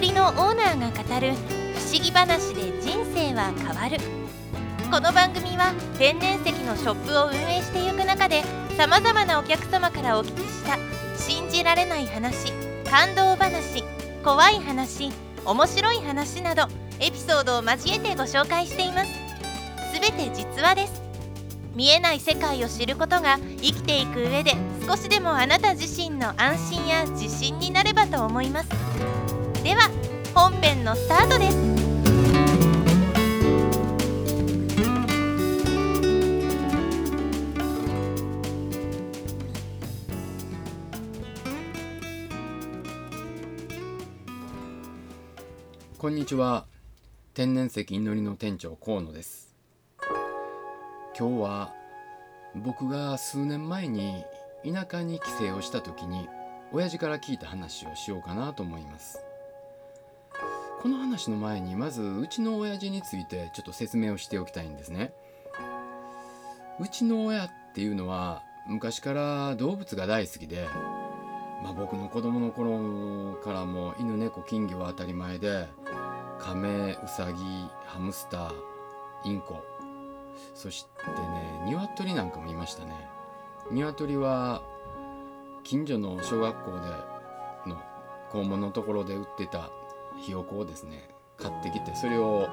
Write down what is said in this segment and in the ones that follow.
森のオーナーが語る不思議話で人生は変わる。この番組は天然石のショップを運営していく中でさまざまなお客様からお聞きした信じられない話感動話怖い話面白い話などエピソードを交えてご紹介しています。すべて実話です。見えない世界を知ることが生きていく上で少しでもあなた自身の安心や自信になればと思います。では本編のスタートです。こんにちは。天然石祈りの店長河野です。今日は僕が数年前に田舎に帰省をした時に親父から聞いた話をしようかなと思います。この話の前にまずうちの親父についてちょっと説明をしておきたいんですね。うちの親っていうのは昔から動物が大好きでまあ、僕の子供の頃からも犬猫金魚は当たり前で亀ウサギハムスターインコそしてね鶏なんかもいましたね。鶏は近所の小学校での校門のところで売ってたひよこをですね買ってきてそれを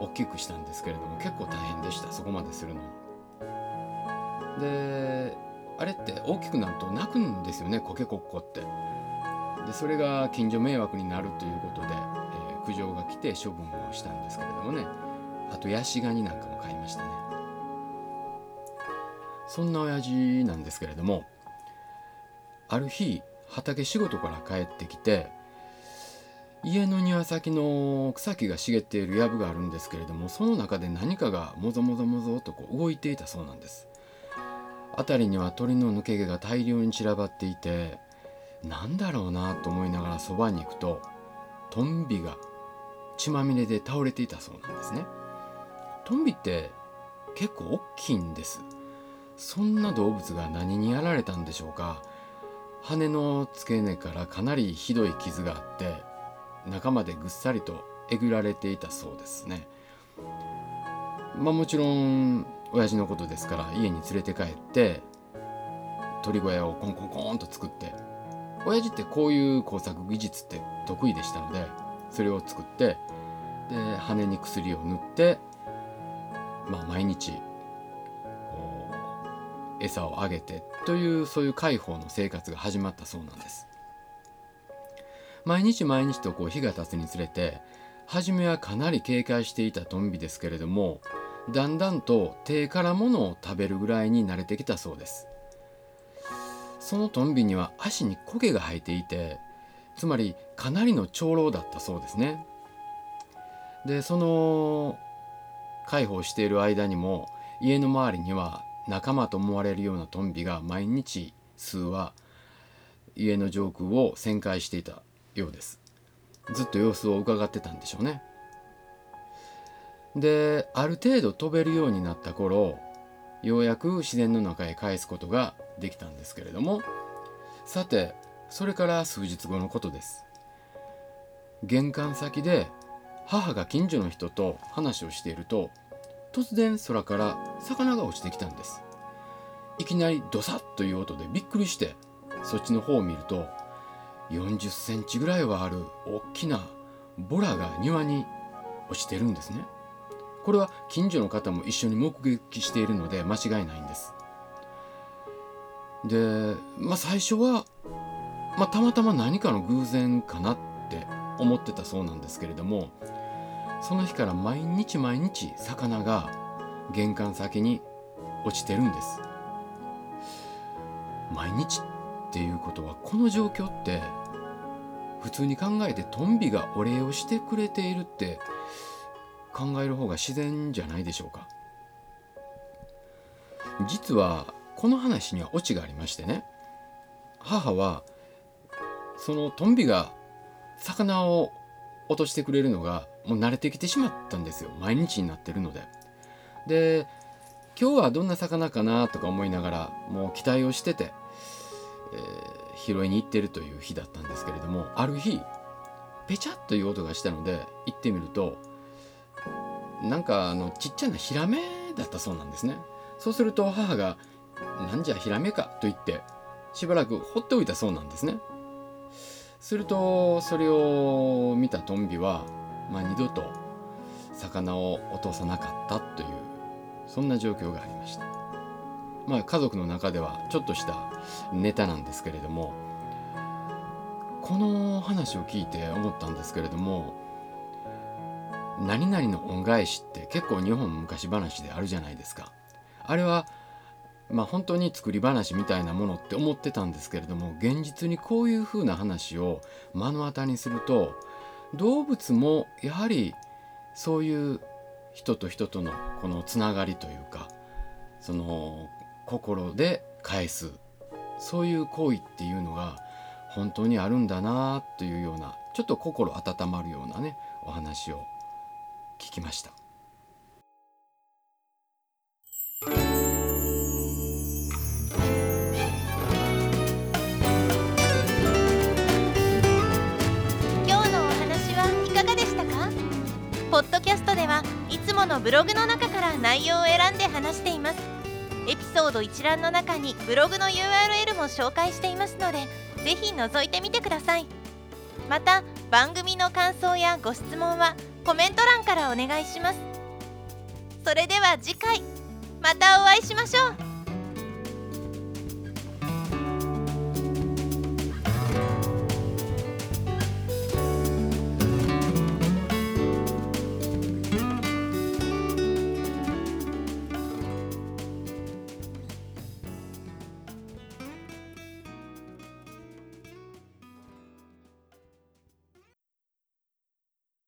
大きくしたんですけれども結構大変でしたそこまでするの。であれって大きくなると泣くんですよねコケコッコって。でそれが近所迷惑になるということで、えー苦情が来て処分をしたんですけれどもね。あとヤシガニなんかも買いましたね。そんな親父なんですけれどもある日畑仕事から帰ってきて家の庭先の草木が茂っている藪があるんですけれどもその中で何かがもぞもぞもぞとこう動いていたそうなんです。辺りには鳥の抜け毛が大量に散らばっていてなんだろうなと思いながらそばに行くとトンビが血まみれで倒れていたそうなんですね。トンビって結構大きいんです。そんな動物が何にやられたんでしょうか。羽の付け根からかなりひどい傷があって中までぐっさりとえぐられていたそうですね。まあもちろん親父のことですから家に連れて帰って鳥小屋をコンコンコンと作って親父ってこういう工作技術って得意でしたのでそれを作ってで羽に薬を塗ってまあ毎日こう餌をあげてというそういう介抱の生活が始まったそうなんです。毎日毎日とこう日が経つにつれて初めはかなり警戒していたトンビですけれどもだんだんと手から物を食べるぐらいに慣れてきたそうです。そのトンビには足に苔が生えていてつまりかなりの長老だったそうですね。でその介抱している間にも家の周りには仲間と思われるようなトンビが毎日数羽家の上空を旋回していた。ようです。ずっと様子を伺ってたんでしょうね。である程度飛べるようになった頃ようやく自然の中へ返すことができたんですけれどもさてそれから数日後のことです。玄関先で母が近所の人と話をしていると突然空から魚が落ちてきたんです。いきなりドサッという音でびっくりしてそっちの方を見ると40センチぐらいはある大きなボラが庭に落ちてるんですね。これは近所の方も一緒に目撃しているので間違いないんです。でまあ最初は、まあ、たまたま何かの偶然かなって思ってたそうなんですけれどもその日から毎日毎日魚が玄関先に落ちてるんです。毎日？っていうことはこの状況って普通に考えてトンビがお礼をしてくれているって考える方が自然じゃないでしょうか。実はこの話にはオチがありましてね。母はそのトンビが魚を落としてくれるのがもう慣れてきてしまったんですよ。毎日になってるので。で今日はどんな魚かなとか思いながらもう期待をしてて、えー拾いに行ってるという日だったんですけれどもある日ペチャッという音がしたので行ってみるとなんかあのちっちゃなヒラメだったそうなんですね。そうすると母が「なんじゃヒラメか」と言ってしばらく放っておいたそうなんですね。するとそれを見たトンビは、まあ、二度と魚を落とさなかったというそんな状況がありました。まあ家族の中ではちょっとしたネタなんですけれどもこの話を聞いて思ったんですけれども何々の恩返しって結構日本昔話であるじゃないですか。あれはまあ本当に作り話みたいなものって思ってたんですけれども現実にこういうふうな話を目の当たりにすると動物もやはりそういう人と人とのこのつながりというかその心で返すそういう行為っていうのが本当にあるんだなというようなちょっと心温まるようなねお話を聞きました。今日のお話はいかがでしたか？ポッドキャストではいつものブログの中から内容を選んで話してエピソード一覧の中にブログの URL も紹介していますのでぜひ覗いてみてください。また番組の感想やご質問はコメント欄からお願いします。それでは次回またお会いしましょう。